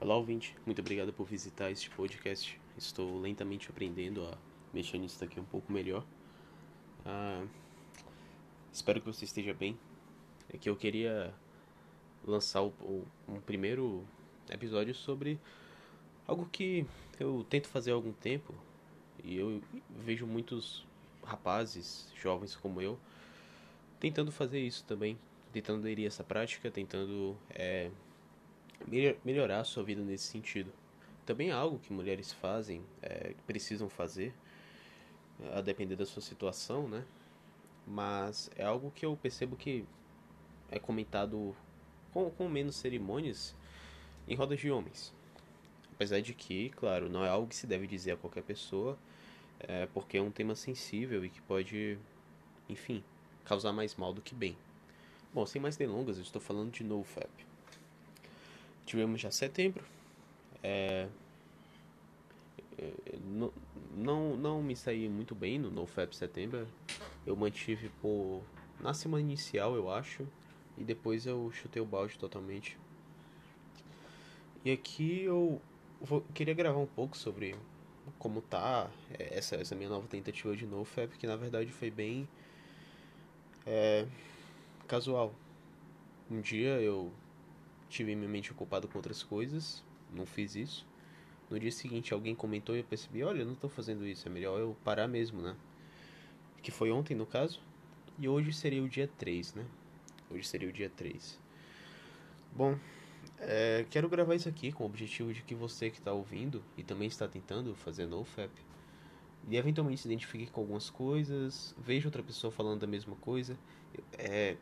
Olá, ouvinte. Muito obrigado por visitar este podcast. Estou lentamente aprendendo a mexer nisso daqui um pouco melhor. Ah, espero que você esteja bem. É que eu queria lançar o, o, um primeiro episódio sobre algo que eu tento fazer há algum tempo e eu vejo muitos rapazes, jovens como eu, tentando fazer isso também, tentando aderir essa prática, tentando é, melhorar a sua vida nesse sentido. Também é algo que mulheres fazem, é, precisam fazer, a depender da sua situação, né? Mas é algo que eu percebo que é comentado com, com menos cerimônias em rodas de homens. Apesar de que, claro, não é algo que se deve dizer a qualquer pessoa, é, porque é um tema sensível e que pode, enfim, causar mais mal do que bem. Bom, sem mais delongas, eu estou falando de NoFap. Tivemos já setembro. É, é não, não, não me saí muito bem no NoFap setembro. Eu mantive por. na semana inicial, eu acho. E depois eu chutei o balde totalmente. E aqui eu vou, queria gravar um pouco sobre como tá é, essa, essa minha nova tentativa de NoFap, que na verdade foi bem é, casual. Um dia eu tive minha mente ocupada com outras coisas, não fiz isso. No dia seguinte alguém comentou e eu percebi, olha, eu não estou fazendo isso, é melhor eu parar mesmo, né? Que foi ontem no caso. E hoje seria o dia 3, né? Hoje seria o dia 3. Bom, é, quero gravar isso aqui com o objetivo de que você que está ouvindo e também está tentando fazer NoFap e eventualmente se identifique com algumas coisas, veja outra pessoa falando da mesma coisa. É,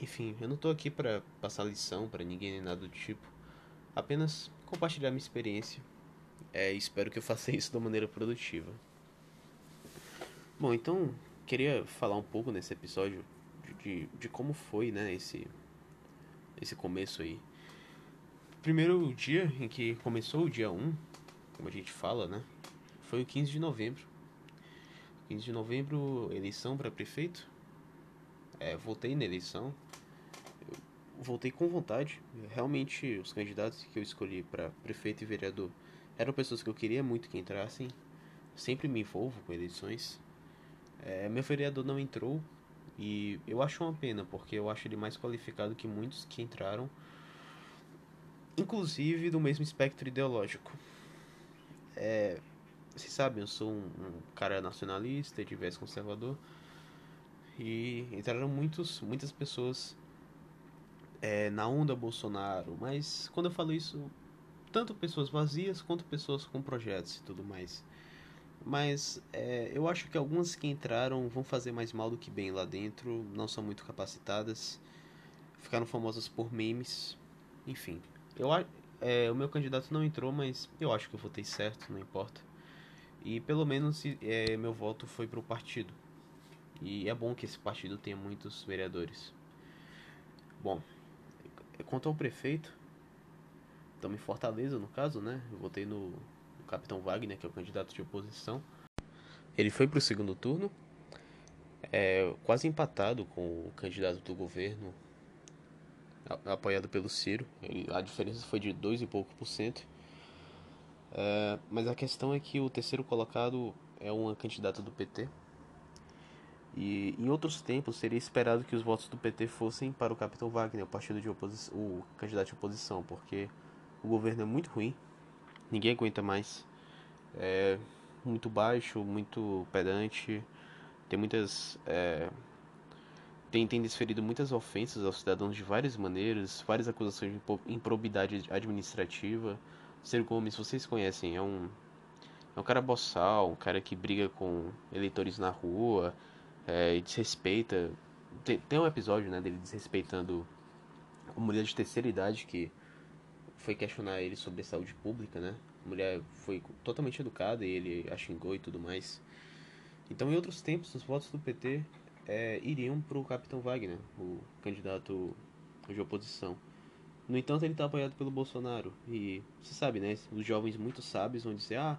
enfim, eu não estou aqui para passar lição para ninguém nem nada do tipo. Apenas compartilhar minha experiência. É, espero que eu faça isso de uma maneira produtiva. Bom, então queria falar um pouco nesse episódio de, de, de como foi, né, esse esse começo aí. Primeiro dia em que começou o dia 1, como a gente fala, né? Foi o 15 de novembro. 15 de novembro, eleição para prefeito. É, votei na eleição. Voltei com vontade. Realmente, os candidatos que eu escolhi para prefeito e vereador eram pessoas que eu queria muito que entrassem. Sempre me envolvo com eleições. É, meu vereador não entrou e eu acho uma pena, porque eu acho ele mais qualificado que muitos que entraram inclusive do mesmo espectro ideológico. É, vocês sabem, eu sou um, um cara nacionalista, de viés conservador, e entraram muitos, muitas pessoas é, na onda Bolsonaro, mas quando eu falo isso, tanto pessoas vazias quanto pessoas com projetos e tudo mais. Mas é, eu acho que algumas que entraram vão fazer mais mal do que bem lá dentro, não são muito capacitadas, ficaram famosas por memes, enfim. Eu, é, o meu candidato não entrou, mas eu acho que eu votei certo, não importa. E pelo menos é, meu voto foi para o partido. E é bom que esse partido tenha muitos vereadores. Bom, quanto ao prefeito, estamos em Fortaleza no caso, né? Eu votei no, no Capitão Wagner, que é o candidato de oposição. Ele foi para o segundo turno, é, quase empatado com o candidato do governo, apoiado pelo Ciro. a diferença foi de 2 e pouco por cento. É, mas a questão é que o terceiro colocado é uma candidata do PT. E em outros tempos seria esperado que os votos do PT fossem para o Capitão Wagner, o partido de oposição, o candidato de oposição, porque o governo é muito ruim, ninguém aguenta mais. É muito baixo, muito pedante, tem muitas é, tem, tem desferido muitas ofensas aos cidadãos de várias maneiras, várias acusações de improbidade administrativa. Ciro Gomes, vocês conhecem, é um, é um cara boçal, um cara que briga com eleitores na rua é, e desrespeita. Tem, tem um episódio né, dele desrespeitando uma mulher de terceira idade que foi questionar ele sobre saúde pública, né? A mulher foi totalmente educada e ele a xingou e tudo mais. Então, em outros tempos, os votos do PT é, iriam para o Capitão Wagner, o candidato de oposição. No entanto, ele está apoiado pelo Bolsonaro. E você sabe, né? Os jovens muito sábios vão dizer: ah,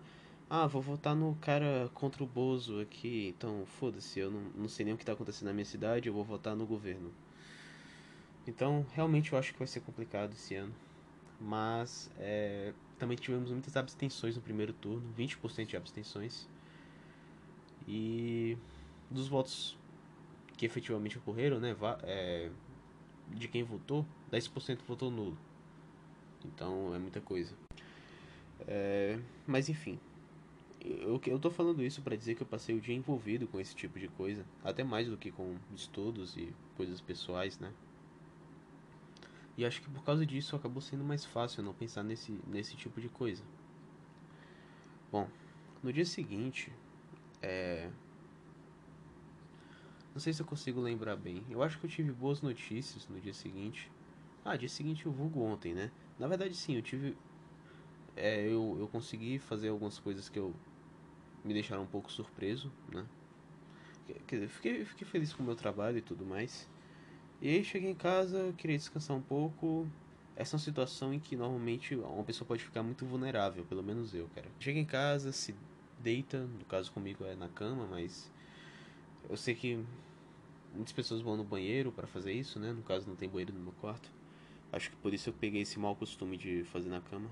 ah vou votar no cara contra o Bozo aqui. Então, foda-se, eu não, não sei nem o que está acontecendo na minha cidade, eu vou votar no governo. Então, realmente eu acho que vai ser complicado esse ano. mas é, também tivemos muitas abstenções no primeiro turno, 20% de abstenções. E dos votos que efetivamente ocorreram, né, é, de quem votou, 10% votou nulo. Então é muita coisa. É, mas enfim, eu, eu tô falando isso para dizer que eu passei o dia envolvido com esse tipo de coisa, até mais do que com estudos e coisas pessoais, né? E acho que por causa disso acabou sendo mais fácil não pensar nesse, nesse tipo de coisa. Bom, no dia seguinte, é... Não sei se eu consigo lembrar bem. Eu acho que eu tive boas notícias no dia seguinte. Ah, dia seguinte eu vulgo ontem, né? Na verdade, sim, eu tive. É, eu, eu consegui fazer algumas coisas que eu me deixaram um pouco surpreso, né? Fiquei, fiquei feliz com o meu trabalho e tudo mais. E aí cheguei em casa, queria descansar um pouco. Essa é uma situação em que normalmente uma pessoa pode ficar muito vulnerável, pelo menos eu, cara. Chega em casa, se deita, no caso comigo é na cama, mas eu sei que muitas pessoas vão no banheiro para fazer isso, né? No caso não tem banheiro no meu quarto. Acho que por isso eu peguei esse mau costume de fazer na cama.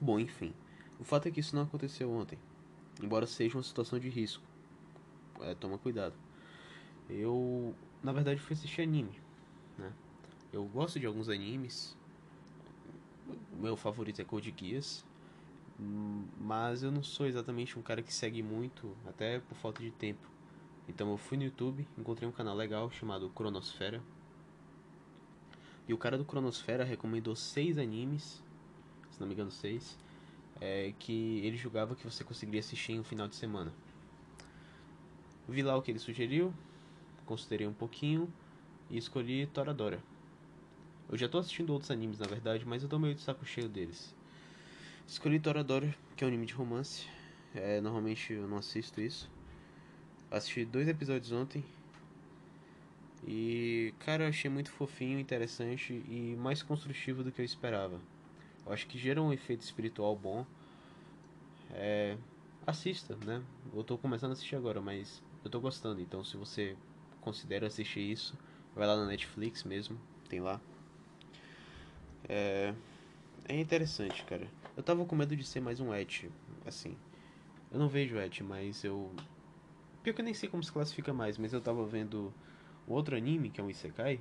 Bom, enfim. O fato é que isso não aconteceu ontem. Embora seja uma situação de risco. É, toma cuidado. Eu, na verdade, fui assistir anime. Né? Eu gosto de alguns animes. Meu favorito é Code Geass. Mas eu não sou exatamente um cara que segue muito, até por falta de tempo. Então eu fui no YouTube, encontrei um canal legal chamado Cronosfera. E o cara do Cronosfera recomendou seis animes, se não me engano seis, é, que ele julgava que você conseguiria assistir em um final de semana. Vi lá o que ele sugeriu, considerei um pouquinho e escolhi Toradora. Eu já tô assistindo outros animes na verdade, mas eu tô meio de saco cheio deles. Escolhi Toradora, que é um anime de romance. É, normalmente eu não assisto isso. Assisti dois episódios ontem. E, cara, eu achei muito fofinho, interessante e mais construtivo do que eu esperava. Eu acho que gera um efeito espiritual bom. É, assista, né? Eu tô começando a assistir agora, mas eu tô gostando. Então, se você considera assistir isso, vai lá na Netflix mesmo, tem lá. É, é interessante, cara. Eu tava com medo de ser mais um et, assim. Eu não vejo et, mas eu. Pior que eu nem sei como se classifica mais, mas eu tava vendo um outro anime, que é um Isekai,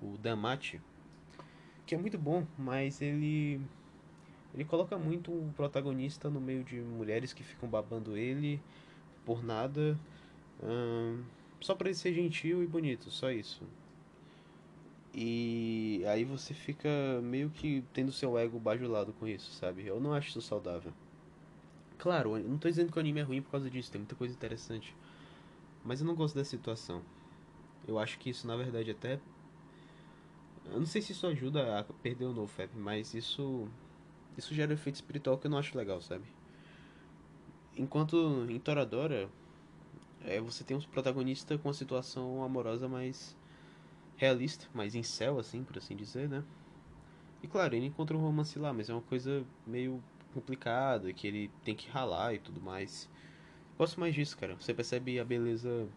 o Damachi, que é muito bom, mas ele ele coloca muito o protagonista no meio de mulheres que ficam babando ele por nada, hum, só para ele ser gentil e bonito, só isso. E aí você fica meio que tendo seu ego bajulado com isso, sabe? Eu não acho isso saudável. Claro, eu não tô dizendo que o anime é ruim por causa disso, tem muita coisa interessante. Mas eu não gosto dessa situação. Eu acho que isso na verdade até. Eu não sei se isso ajuda a perder o NoFap, mas isso isso gera um efeito espiritual que eu não acho legal, sabe? Enquanto em Toradora, é, você tem um protagonista com uma situação amorosa mais realista, mais em céu, assim, por assim dizer, né? E claro, ele encontra um romance lá, mas é uma coisa meio complicada, que ele tem que ralar e tudo mais. Gosto mais disso, cara. Você percebe a beleza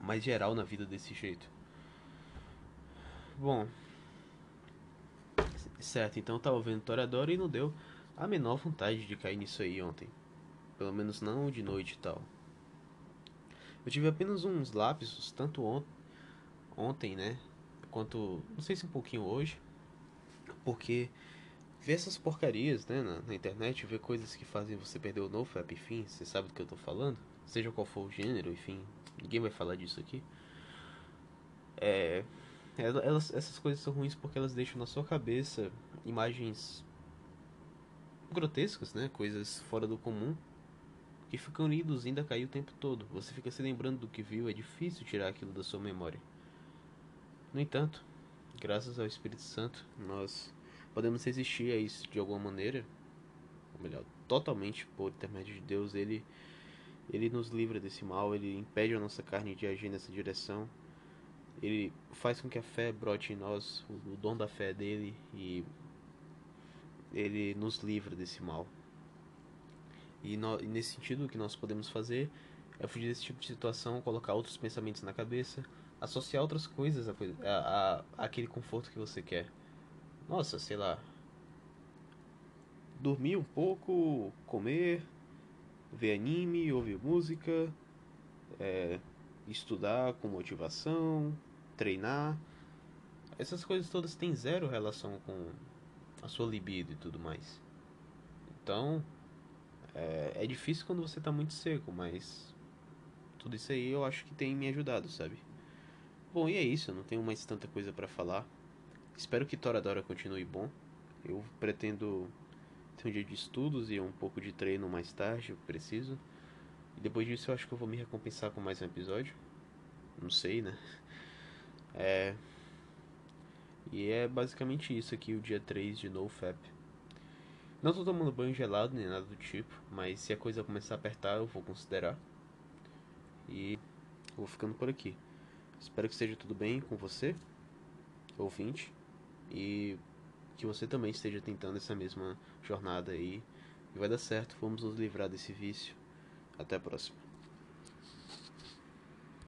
mais geral na vida desse jeito. Bom, Certo, então tava vendo Toradora e não deu a menor vontade de cair nisso aí ontem. Pelo menos não de noite e tal. Eu tive apenas uns lapsos, tanto on ontem, né? Quanto, não sei se um pouquinho hoje. Porque ver essas porcarias, né, na, na, internet, ver coisas que fazem você perder o NoFap, enfim, você sabe do que eu tô falando? Seja qual for o gênero, enfim, ninguém vai falar disso aqui. É, elas, essas coisas são ruins porque elas deixam na sua cabeça imagens grotescas, né? Coisas fora do comum que ficam induzindo a cair o tempo todo. Você fica se lembrando do que viu, é difícil tirar aquilo da sua memória. No entanto, graças ao Espírito Santo, nós podemos resistir a isso de alguma maneira, ou melhor, totalmente por intermédio de Deus, ele ele nos livra desse mal, ele impede a nossa carne de agir nessa direção ele faz com que a fé brote em nós, o, dom da fé dele, e ele nos livra desse mal. E, no, e, nesse sentido, o que nós podemos fazer é fugir desse tipo de situação, colocar outros pensamentos na cabeça, associar outras coisas a, a, a aquele conforto que você quer. nossa, sei lá, dormir um pouco, comer, ver anime, ouvir música, é, estudar com motivação, treinar. Essas coisas todas têm zero relação com a sua libido e tudo mais. Então, é, é difícil quando você tá muito seco, mas tudo isso aí eu acho que tem me ajudado, sabe? Bom, e é isso, eu não tenho mais tanta coisa para falar. Espero que Toradora continue bom. Eu pretendo ter um dia de estudos e um pouco de treino mais tarde, eu preciso. E depois disso eu acho que eu vou me recompensar com mais um episódio. Não sei, né? É. E é basicamente isso aqui, o dia 3 de NoFap. Não tô tomando banho gelado nem nada do tipo, mas se a coisa começar a apertar eu vou considerar. E vou ficando por aqui. Espero que esteja tudo bem com você, ouvinte, e que você também esteja tentando essa mesma jornada aí. E vai dar certo, vamos nos livrar desse vício. Até a próxima.